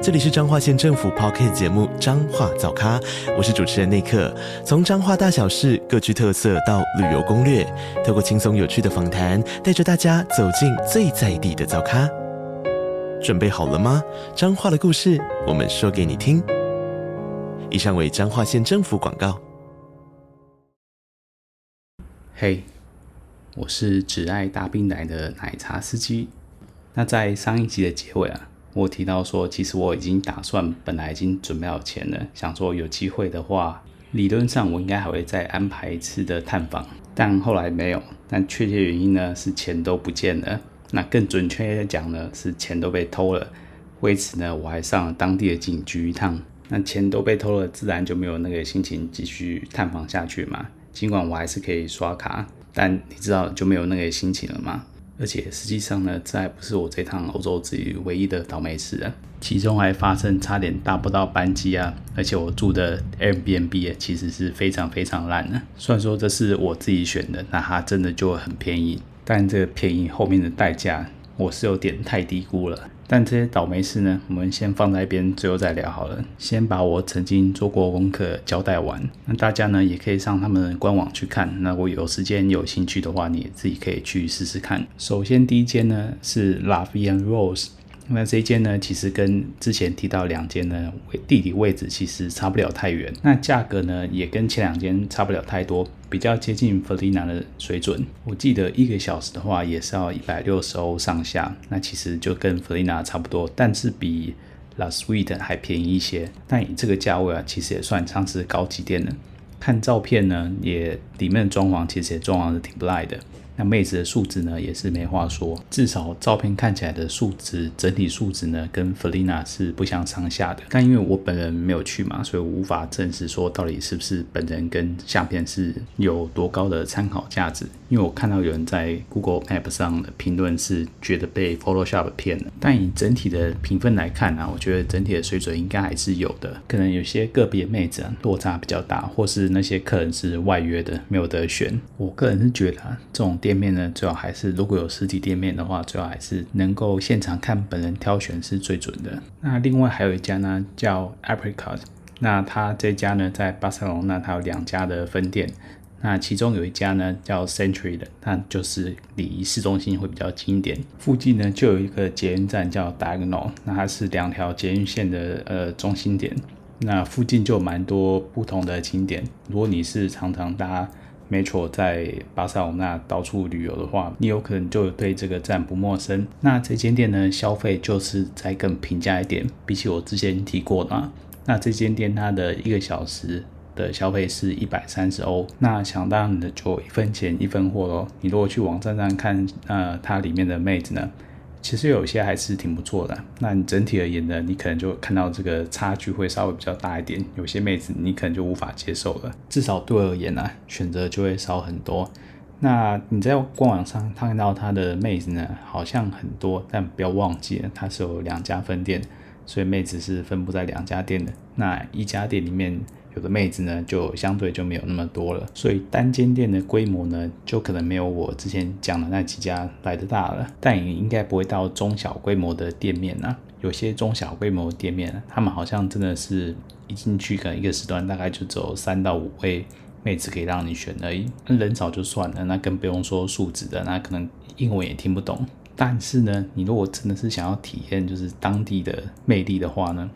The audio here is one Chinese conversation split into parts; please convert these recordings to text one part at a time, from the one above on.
这里是彰化县政府 Podcast 节目《彰化早咖》，我是主持人内克。从彰化大小事各具特色到旅游攻略，透过轻松有趣的访谈，带着大家走进最在地的早咖。准备好了吗？彰化的故事，我们说给你听。以上为彰化县政府广告。嘿我是只爱大冰奶的奶茶司机。那在上一集的结尾啊。我提到说，其实我已经打算，本来已经准备好钱了，想说有机会的话，理论上我应该还会再安排一次的探访，但后来没有。但确切原因呢，是钱都不见了。那更准确的讲呢，是钱都被偷了。为此呢，我还上了当地的警局一趟。那钱都被偷了，自然就没有那个心情继续探访下去嘛。尽管我还是可以刷卡，但你知道就没有那个心情了吗？而且实际上呢，这还不是我这趟欧洲之旅唯一的倒霉事啊！其中还发生差点搭不到班机啊！而且我住的 Airbnb 其实是非常非常烂的。虽然说这是我自己选的，那它真的就很便宜，但这个便宜后面的代价，我是有点太低估了。但这些倒霉事呢，我们先放在一边，最后再聊好了。先把我曾经做过功课交代完。那大家呢，也可以上他们的官网去看。那我有时间有兴趣的话，你自己可以去试试看。首先第一间呢是 Love and Rose。那这一间呢，其实跟之前提到两间呢，地理位置其实差不了太远。那价格呢，也跟前两间差不了太多，比较接近弗利纳的水准。我记得一个小时的话，也是要一百六十欧上下。那其实就跟弗利纳差不多，但是比 La Suite 还便宜一些。但以这个价位啊，其实也算上是高级店了。看照片呢，也里面的装潢其实也装潢的挺不赖的。那妹子的素质呢，也是没话说，至少照片看起来的素质，整体素质呢，跟弗丽娜是不相上下的。但因为我本人没有去嘛，所以我无法证实说到底是不是本人跟相片是有多高的参考价值。因为我看到有人在 Google Map 上的评论是觉得被 Photoshop 骗了。但以整体的评分来看啊，我觉得整体的水准应该还是有的。可能有些个别妹子啊，落差比较大，或是那些客人是外约的，没有得选。我个人是觉得啊，这种。店面呢，最好还是如果有实体店面的话，最好还是能够现场看本人挑选是最准的。那另外还有一家呢，叫 Apricot，那他这家呢在巴塞隆那，它有两家的分店。那其中有一家呢叫 Century 的，那就是离市中心会比较近一点。附近呢就有一个捷运站叫 Diagonal，那它是两条捷运线的呃中心点。那附近就有蛮多不同的景点。如果你是常常搭。Metro 在巴塞罗那到处旅游的话，你有可能就对这个站不陌生。那这间店呢，消费就是再更平价一点，比起我之前提过的。那这间店它的一个小时的消费是一百三十欧，那想当然的就一分钱一分货喽。你如果去网站上看，呃，它里面的妹子呢？其实有些还是挺不错的。那你整体而言呢，你可能就看到这个差距会稍微比较大一点。有些妹子你可能就无法接受了。至少对我而言呢、啊，选择就会少很多。那你在官网上看到他的妹子呢，好像很多，但不要忘记了，它是有两家分店，所以妹子是分布在两家店的。那一家店里面。有的妹子呢，就相对就没有那么多了，所以单间店的规模呢，就可能没有我之前讲的那几家来的大了，但也应该不会到中小规模的店面啊。有些中小规模店面，他们好像真的是一进去可能一个时段大概就只有三到五位妹子可以让你选而已，人少就算了，那更不用说素质的，那可能英文也听不懂。但是呢，你如果真的是想要体验就是当地的魅力的话呢，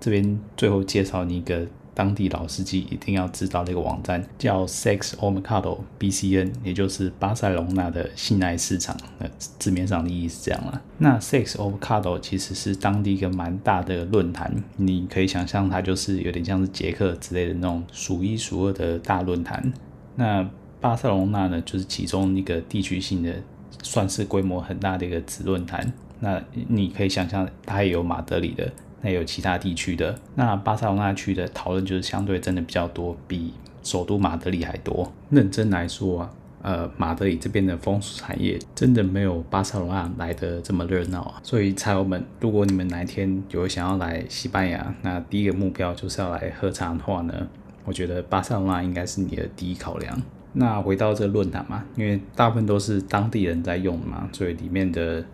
这边最后介绍你一个。当地老司机一定要知道的一个网站叫 Sex o m e c a d o BCN，也就是巴塞隆纳的性爱市场。那字面上的意思是这样了。那 Sex o m e c a d o 其实是当地一个蛮大的论坛，你可以想象它就是有点像是捷克之类的那种数一数二的大论坛。那巴塞隆纳呢，就是其中一个地区性的，算是规模很大的一个子论坛。那你可以想象，它也有马德里的。那有其他地区的，那巴塞罗那区的讨论就是相对真的比较多，比首都马德里还多。认真来说啊，呃，马德里这边的风俗产业真的没有巴塞罗那来的这么热闹啊。所以，茶友们，如果你们哪一天有想要来西班牙，那第一个目标就是要来喝茶的话呢，我觉得巴塞罗那应该是你的第一考量。那回到这论坛嘛，因为大部分都是当地人在用嘛，所以里面的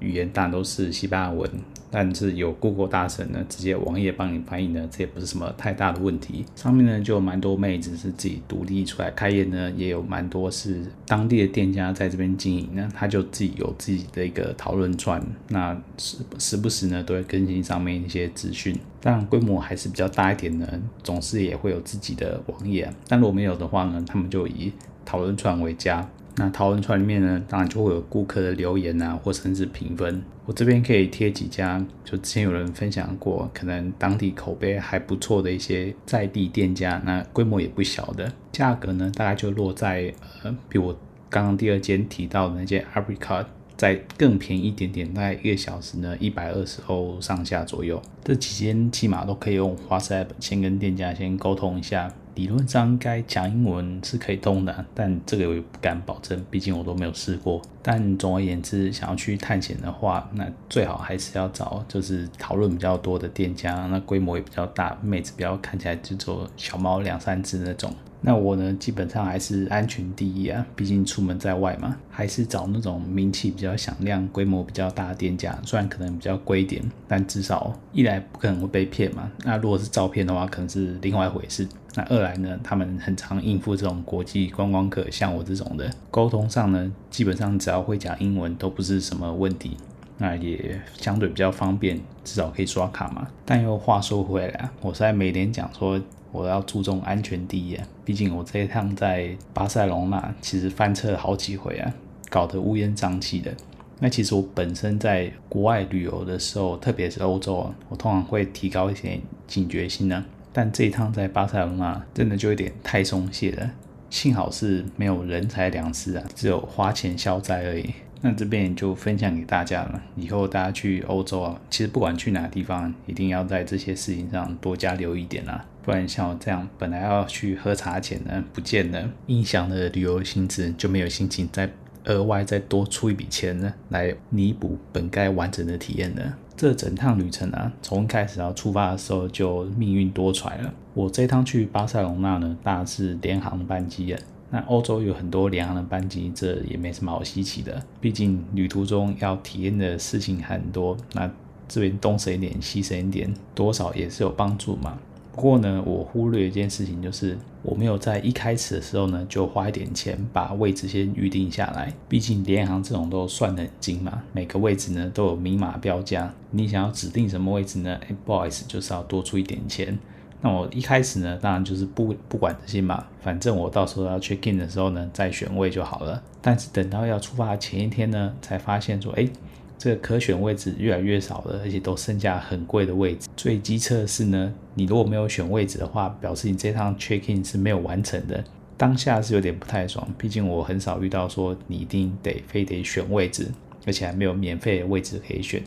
语言当然都是西班牙文。但是有 Google 大神呢，直接网页帮你翻译呢，这也不是什么太大的问题。上面呢就有蛮多妹子是自己独立出来开业呢，也有蛮多是当地的店家在这边经营呢，他就自己有自己的一个讨论串，那时时不时呢都会更新上面一些资讯。当然规模还是比较大一点呢，总是也会有自己的网页。但如果没有的话呢，他们就以讨论串为佳。那讨论串里面呢，当然就会有顾客的留言啊，或甚至评分。我这边可以贴几家，就之前有人分享过，可能当地口碑还不错的一些在地店家，那规模也不小的，价格呢大概就落在呃，比我刚刚第二间提到的那间 Apricot 再更便宜一点点，大概一个小时呢一百二十欧上下左右。这几间起码都可以用 WhatsApp 先跟店家先沟通一下。理论上应该讲英文是可以通的，但这个我也不敢保证，毕竟我都没有试过。但总而言之，想要去探险的话，那最好还是要找就是讨论比较多的店家，那规模也比较大，妹子比较看起来就做小猫两三只那种。那我呢，基本上还是安全第一啊，毕竟出门在外嘛，还是找那种名气比较响亮、规模比较大的店家。虽然可能比较贵一点，但至少一来不可能会被骗嘛。那如果是照骗的话，可能是另外一回事。那二来呢，他们很常应付这种国际观光客，像我这种的，沟通上呢，基本上只要会讲英文都不是什么问题。那也相对比较方便，至少可以刷卡嘛。但又话说回来，我在每年讲说。我要注重安全第一啊！毕竟我这一趟在巴塞隆纳，其实翻车了好几回啊，搞得乌烟瘴气的。那其实我本身在国外旅游的时候，特别是欧洲啊，我通常会提高一些警觉心呢。但这一趟在巴塞隆纳，真的就有点太松懈了。幸好是没有人财两失啊，只有花钱消灾而已。那这边就分享给大家了。以后大家去欧洲啊，其实不管去哪个地方，一定要在这些事情上多加留意点啊。不然像我这样本来要去喝茶钱呢，不见了，影响了旅游性质，就没有心情再额外再多出一笔钱呢，来弥补本该完整的体验呢。这整趟旅程啊，从一开始要出发的时候就命运多舛了。我这趟去巴塞隆纳呢，搭的是联航班机啊。那欧洲有很多联航的班机，这也没什么好稀奇的。毕竟旅途中要体验的事情很多，那这边东省一点，西省一点，多少也是有帮助嘛。不过呢，我忽略一件事情，就是我没有在一开始的时候呢，就花一点钱把位置先预定下来。毕竟联航这种都算得很精嘛，每个位置呢都有明码标价。你想要指定什么位置呢？哎，不好意思，就是要多出一点钱。那我一开始呢，当然就是不不管这些嘛，反正我到时候要 check in 的时候呢，再选位就好了。但是等到要出发的前一天呢，才发现说，哎。这个可选位置越来越少了，而且都剩下很贵的位置。最机测是呢，你如果没有选位置的话，表示你这趟 check in 是没有完成的。当下是有点不太爽，毕竟我很少遇到说你一定得非得选位置，而且还没有免费的位置可以选。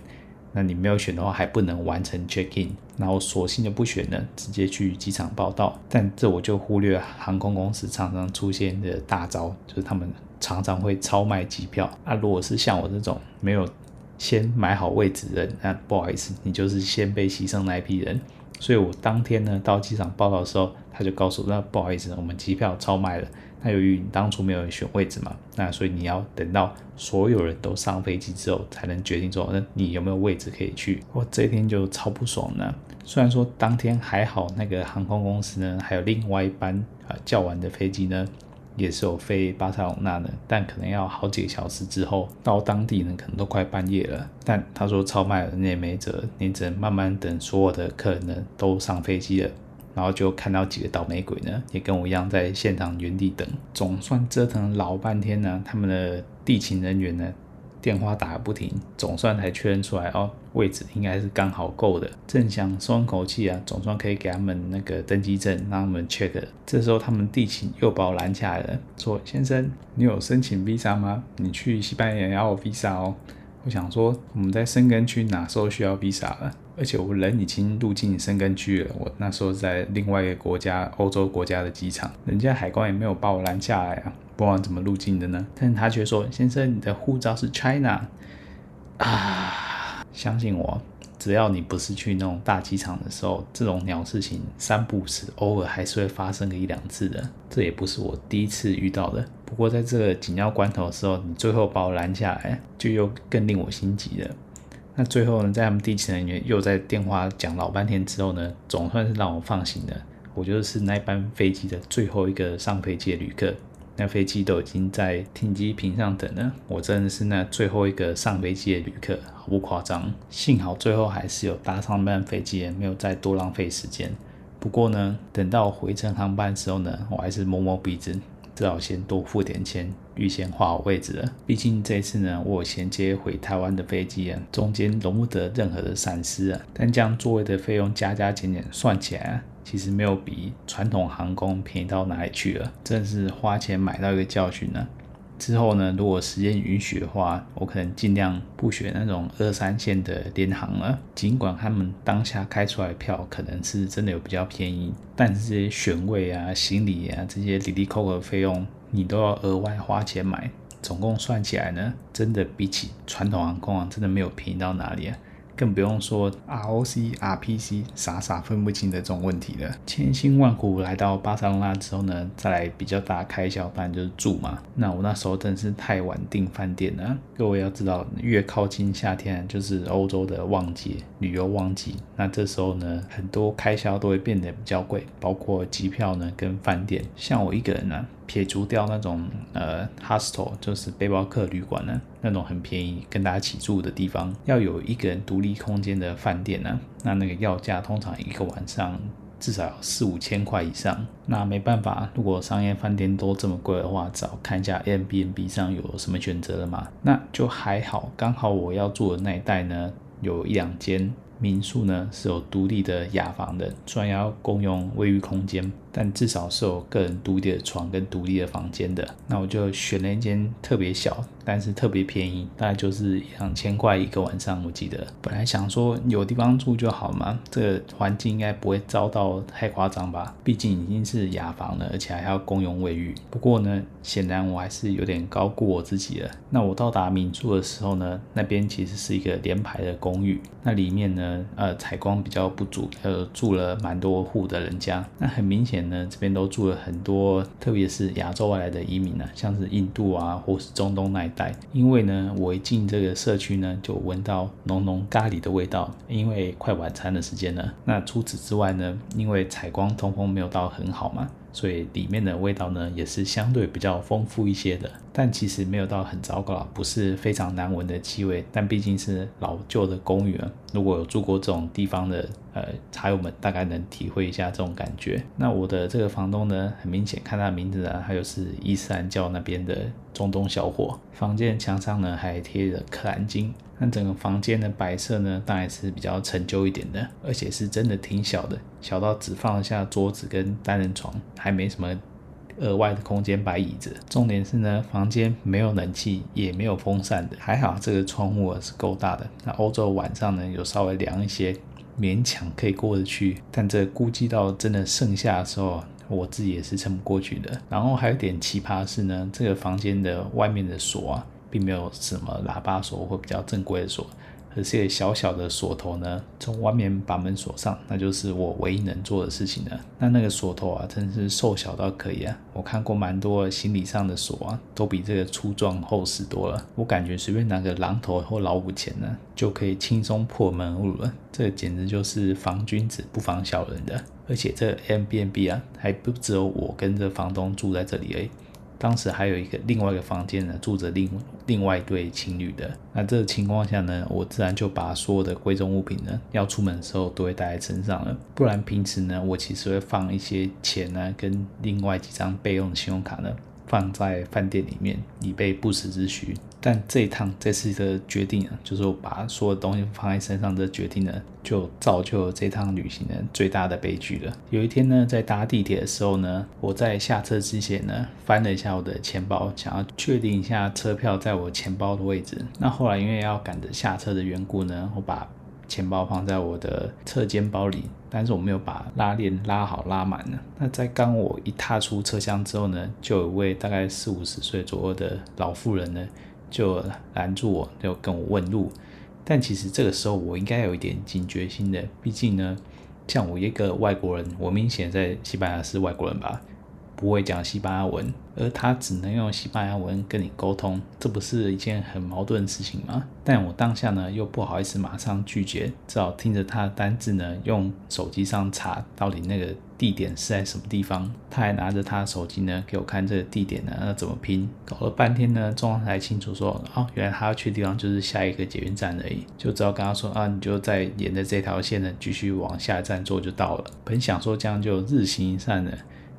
那你没有选的话，还不能完成 check in，然后索性就不选了，直接去机场报到。但这我就忽略航空公司常常出现的大招，就是他们常常会超卖机票。那如果是像我这种没有先买好位置的人，那不好意思，你就是先被牺牲那一批人。所以我当天呢到机场报到的时候，他就告诉我，那不好意思，我们机票超卖了。那由于你当初没有选位置嘛，那所以你要等到所有人都上飞机之后，才能决定说，那你有没有位置可以去。我这一天就超不爽呢。虽然说当天还好，那个航空公司呢还有另外一班啊较晚的飞机呢。也是有飞巴塞隆纳的，但可能要好几个小时之后到当地呢，可能都快半夜了。但他说超卖了，你也没辙，你只能慢慢等所有的客人呢都上飞机了，然后就看到几个倒霉鬼呢，也跟我一样在现场原地等。总算折腾老半天呢，他们的地勤人员呢。电话打个不停，总算才确认出来哦，位置应该是刚好够的。正想松口气啊，总算可以给他们那个登机证，让他们 check。这时候他们地勤又把我拦下来了，说：“先生，你有申请 visa 吗？你去西班牙要 visa 哦。”我想说，我们在申根区哪时候需要 visa 了？而且我人已经入境申根区了，我那时候在另外一个国家，欧洲国家的机场，人家海关也没有把我拦下来啊，不知道怎么入境的呢？但他却说：“先生，你的护照是 China 啊，相信我。”只要你不是去那种大机场的时候，这种鸟事情三不五时，偶尔还是会发生个一两次的。这也不是我第一次遇到的。不过在这个紧要关头的时候，你最后把我拦下来，就又更令我心急了。那最后呢，在他们地勤人员又在电话讲老半天之后呢，总算是让我放心了。我就是那班飞机的最后一个上飞机的旅客。那飞机都已经在停机坪上等了，我真的是那最后一个上飞机的旅客，毫不夸张。幸好最后还是有搭上那班飞机，没有再多浪费时间。不过呢，等到回程航班的时候呢，我还是摸摸鼻子，只好先多付点钱，预先划好位置了。毕竟这次呢，我衔接回台湾的飞机啊，中间容不得任何的闪失啊。但将座位的费用加加减减算起来。其实没有比传统航空便宜到哪里去了，真是花钱买到一个教训呢。之后呢，如果时间允许的话，我可能尽量不选那种二三线的联航了。尽管他们当下开出来的票可能是真的有比较便宜，但是这些选位啊、行李啊这些滴滴扣的费用，你都要额外花钱买。总共算起来呢，真的比起传统航空啊，真的没有便宜到哪里啊。更不用说 ROC、RPC 傻傻分不清的这种问题了。千辛万苦来到巴塞隆纳之后呢，再来比较大开销，当然就是住嘛。那我那时候真是太晚订饭店了。各位要知道，越靠近夏天，就是欧洲的旺季，旅游旺季。那这时候呢，很多开销都会变得比较贵，包括机票呢跟饭店。像我一个人呢。撇除掉那种呃 hostel，就是背包客旅馆呢，那种很便宜跟大家一起住的地方，要有一个人独立空间的饭店呢，那那个要价通常一个晚上至少四五千块以上。那没办法，如果商业饭店都这么贵的话，找看一下 Airbnb 上有什么选择了嘛？那就还好，刚好我要住的那一带呢，有一两间民宿呢是有独立的雅房的，虽然要共用卫浴空间。但至少是有个人独立的床跟独立的房间的，那我就选了一间特别小，但是特别便宜，大概就是两千块一个晚上。我记得本来想说有地方住就好嘛，这个环境应该不会糟到太夸张吧？毕竟已经是雅房了，而且还要共用卫浴。不过呢，显然我还是有点高估我自己了。那我到达民宿的时候呢，那边其实是一个连排的公寓，那里面呢，呃，采光比较不足，呃，住了蛮多户的人家。那很明显。呢，这边都住了很多，特别是亚洲外来的移民呢，像是印度啊，或是中东那一带。因为呢，我一进这个社区呢，就闻到浓浓咖喱的味道，因为快晚餐的时间了。那除此之外呢，因为采光通风没有到很好嘛。所以里面的味道呢，也是相对比较丰富一些的，但其实没有到很糟糕，不是非常难闻的气味。但毕竟是老旧的公寓，如果有住过这种地方的呃茶友们，大概能体会一下这种感觉。那我的这个房东呢，很明显看他的名字啊，他就是伊斯兰教那边的中东小伙。房间墙上呢，还贴着可兰经。那整个房间的摆设呢，当然是比较陈旧一点的，而且是真的挺小的，小到只放得下桌子跟单人床，还没什么额外的空间摆椅子。重点是呢，房间没有冷气，也没有风扇的，还好这个窗户是够大的。那欧洲晚上呢，有稍微凉一些，勉强可以过得去。但这估计到真的盛夏的时候，我自己也是撑不过去的。然后还有点奇葩是呢，这个房间的外面的锁啊。并没有什么喇叭锁或比较正规的锁，而是一个小小的锁头呢，从外面把门锁上，那就是我唯一能做的事情了。那那个锁头啊，真是瘦小到可以啊！我看过蛮多行李上的锁啊，都比这个粗壮厚实多了。我感觉随便拿个榔头或老虎钳呢，就可以轻松破门而入了。这简直就是防君子不防小人的。而且这 M B N B 啊，还不只有我跟着房东住在这里而已。当时还有一个另外一个房间呢，住着另另外一对情侣的。那这个情况下呢，我自然就把所有的贵重物品呢，要出门的时候都会带在身上了。不然平时呢，我其实会放一些钱呢，跟另外几张备用的信用卡呢。放在饭店里面，以备不时之需。但这一趟这次的决定啊，就是我把所有东西放在身上的决定呢，就造就了这趟旅行的最大的悲剧了。有一天呢，在搭地铁的时候呢，我在下车之前呢，翻了一下我的钱包，想要确定一下车票在我钱包的位置。那后来因为要赶着下车的缘故呢，我把钱包放在我的侧肩包里，但是我没有把拉链拉好拉满呢。那在刚我一踏出车厢之后呢，就有一位大概四五十岁左右的老妇人呢，就拦住我，就跟我问路。但其实这个时候我应该有一点警觉心的，毕竟呢，像我一个外国人，我明显在西班牙是外国人吧。不会讲西班牙文，而他只能用西班牙文跟你沟通，这不是一件很矛盾的事情吗？但我当下呢又不好意思马上拒绝，只好听着他的单字呢，用手机上查到底那个地点是在什么地方。他还拿着他的手机呢给我看这个地点呢要怎么拼，搞了半天呢，终于才清楚说，哦，原来他要去的地方就是下一个捷运站而已，就只好跟他说啊，你就再沿着这条线呢继续往下一站坐就到了。本想说这样就日行一善了。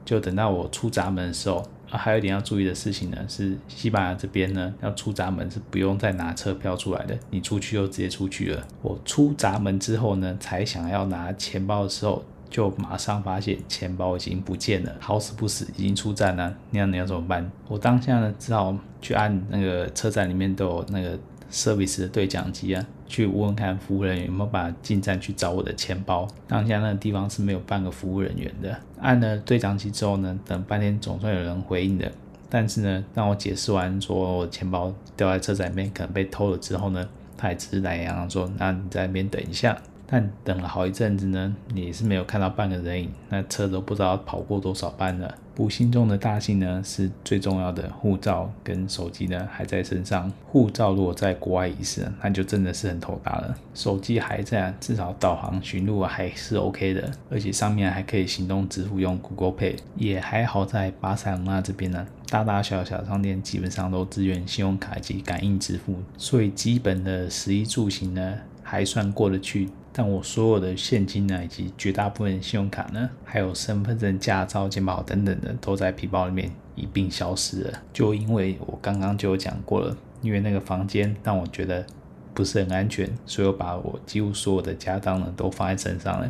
就等到我出闸门的时候，啊，还有一点要注意的事情呢，是西班牙这边呢，要出闸门是不用再拿车票出来的，你出去就直接出去了。我出闸门之后呢，才想要拿钱包的时候，就马上发现钱包已经不见了，好死不死已经出站了，那样你要怎么办？我当下呢，只好去按那个车站里面都有那个。service 的对讲机啊，去问看服务人员有没有把进站去找我的钱包。当下那个地方是没有半个服务人员的。按了对讲机之后呢，等半天总算有人回应的。但是呢，当我解释完说我钱包掉在车站里面可能被偷了之后呢，他也只是懒洋洋说：“那你在那边等一下。”但等了好一阵子呢，也是没有看到半个人影，那车都不知道跑过多少班了。不幸中的大幸呢，是最重要的护照跟手机呢还在身上。护照如果在国外遗失，那就真的是很头大了。手机还在，至少导航寻路还是 OK 的，而且上面还可以行动支付，用 Google Pay。也还好在巴塞隆纳这边呢，大大小小商店基本上都支援信用卡及感应支付，所以基本的食衣住行呢还算过得去。但我所有的现金呢，以及绝大部分信用卡呢，还有身份证、驾照、健保等等的，都在皮包里面一并消失了。就因为我刚刚就讲过了，因为那个房间让我觉得不是很安全，所以我把我几乎所有的家当呢都放在身上了。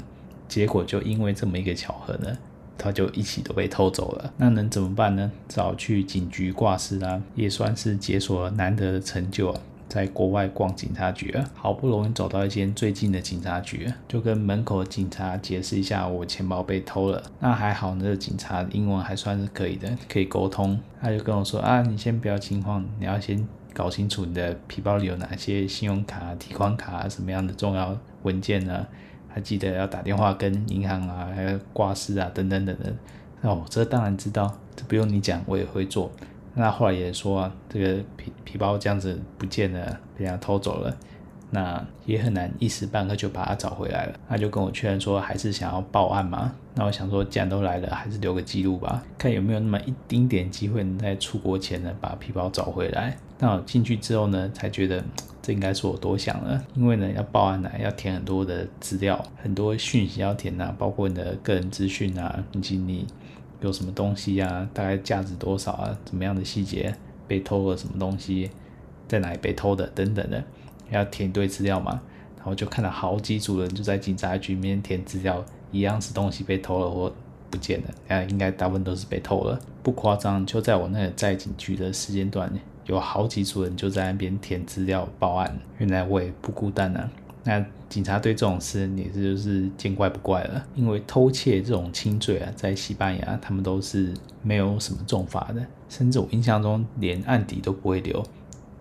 结果就因为这么一个巧合呢，它就一起都被偷走了。那能怎么办呢？只好去警局挂失啦，也算是解锁了难得的成就啊。在国外逛警察局，好不容易走到一间最近的警察局，就跟门口的警察解释一下我钱包被偷了。那还好，那个警察英文还算是可以的，可以沟通。他就跟我说啊，你先不要惊慌，你要先搞清楚你的皮包里有哪些信用卡、提款卡什么样的重要文件呢？还记得要打电话跟银行啊，还有挂失啊，等等等等。那我这当然知道，这不用你讲，我也会做。那后来也说啊，这个皮皮包这样子不见了，被人家偷走了，那也很难一时半刻就把它找回来了。他就跟我确认说，还是想要报案嘛。那我想说，既然都来了，还是留个记录吧，看有没有那么一丁点机会能在出国前呢把皮包找回来。那我进去之后呢，才觉得这应该是我多想了，因为呢要报案呢要填很多的资料，很多讯息要填呐，包括你的个人资讯啊，以及你。有什么东西、啊？大概价值多少啊？怎么样的细节？被偷了什么东西？在哪里被偷的？等等的，要填一堆资料嘛。然后就看到好几组人就在警察局里面填资料，一样是东西被偷了或不见了。那应该大部分都是被偷了，不夸张。就在我那个在警局的时间段，有好几组人就在那边填资料报案。原来我也不孤单啊。那警察对这种事也是就是见怪不怪了，因为偷窃这种轻罪啊，在西班牙他们都是没有什么重罚的，甚至我印象中连案底都不会留，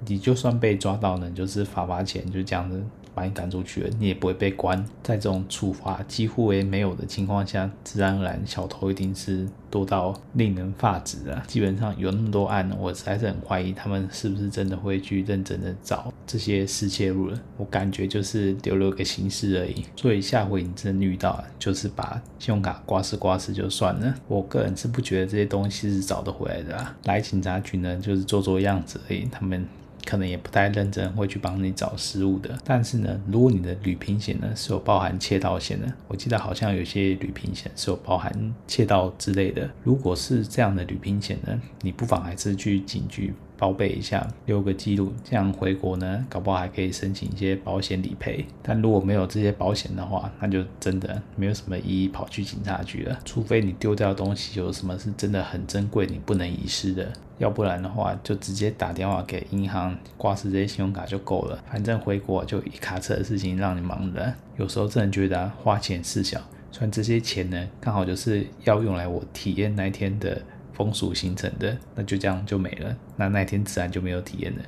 你就算被抓到呢，就是罚罚钱，就这样子。把你赶出去了，你也不会被关。在这种处罚几乎为没有的情况下，自然而然小偷一定是多到令人发指啊！基本上有那么多案，我实在是很怀疑他们是不是真的会去认真的找这些失窃路人。我感觉就是留了个形式而已。所以下回你真遇到，就是把信用卡刮失刮失就算了。我个人是不觉得这些东西是找得回来的啊。来警察局呢，就是做做样子而已。他们。可能也不太认真，会去帮你找失误的。但是呢，如果你的旅平险呢是有包含窃盗险的，我记得好像有些旅平险是有包含窃盗之类的。如果是这样的旅平险呢，你不妨还是去警局报备一下，留个记录，这样回国呢，搞不好还可以申请一些保险理赔。但如果没有这些保险的话，那就真的没有什么意义跑去警察局了。除非你丢掉的东西有什么是真的很珍贵，你不能遗失的，要不然的话就直接打电话给银行挂失这些信用卡就够了。反正回国就一卡车的事情让你忙的，有时候真的觉得、花钱事小。虽然这些钱呢，刚好就是要用来我体验那一天的风俗形成的，那就这样就没了，那那天自然就没有体验了。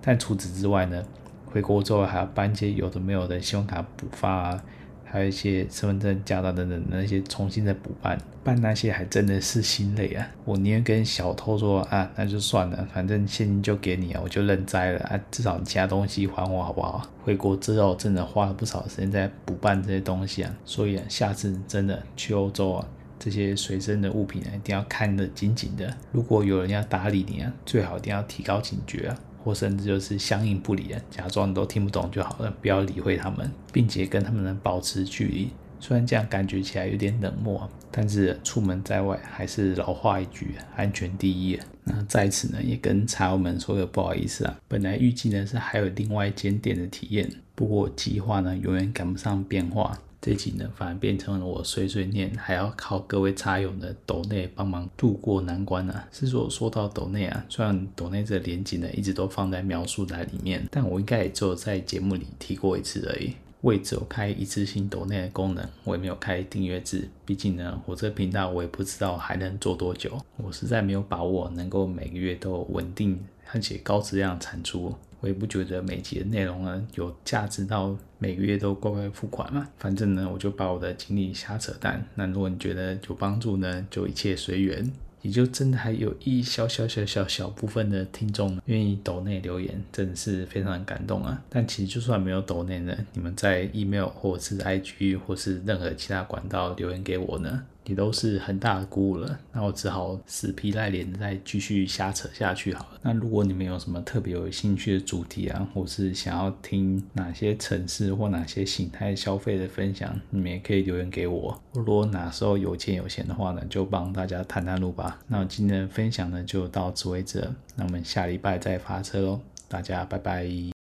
但除此之外呢，回国之后还要办一些有的没有的信用卡补发啊。还有一些身份证、驾照等等那些重新的补办，办那些还真的是心累啊！我宁愿跟小偷说啊，那就算了，反正现金就给你啊，我就认栽了啊，至少你其他东西还我好不好？回国之后真的花了不少时间在补办这些东西啊，所以啊，下次真的去欧洲啊，这些随身的物品啊，一定要看得紧紧的。如果有人要搭理你啊，最好一定要提高警觉啊。或甚至就是相应不理啊，假装你都听不懂就好了，不要理会他们，并且跟他们能保持距离。虽然这样感觉起来有点冷漠，但是出门在外还是老话一句，安全第一。那在此呢，也跟茶友们说个不好意思啊，本来预计呢是还有另外一间店的体验，不过计划呢永远赶不上变化。这集呢，反而变成了我碎碎念，还要靠各位茶友的抖内帮忙渡过难关啊。是说说到抖内啊，虽然抖内这个连结呢一直都放在描述栏里面，但我应该也只有在节目里提过一次而已。我也只有开一次性抖内的功能，我也没有开订阅制。毕竟呢，我这频道我也不知道还能做多久，我实在没有把握能够每个月都稳定而且高质量产出。我也不觉得每集的内容呢有价值到每个月都乖乖付款嘛。反正呢，我就把我的经历瞎扯淡。那如果你觉得有帮助呢，就一切随缘。也就真的还有一小小小小小部分的听众愿意抖内留言，真的是非常感动啊。但其实就算没有抖内呢，你们在 email 或者是 IG 或是任何其他管道留言给我呢，也都是很大的鼓舞了，那我只好死皮赖脸再继续瞎扯下去好了。那如果你们有什么特别有兴趣的主题啊，或是想要听哪些城市或哪些形态消费的分享，你们也可以留言给我。如果哪时候有钱有闲的话呢，就帮大家探探路吧。那今天的分享呢就到此为止了，那我们下礼拜再发车喽，大家拜拜。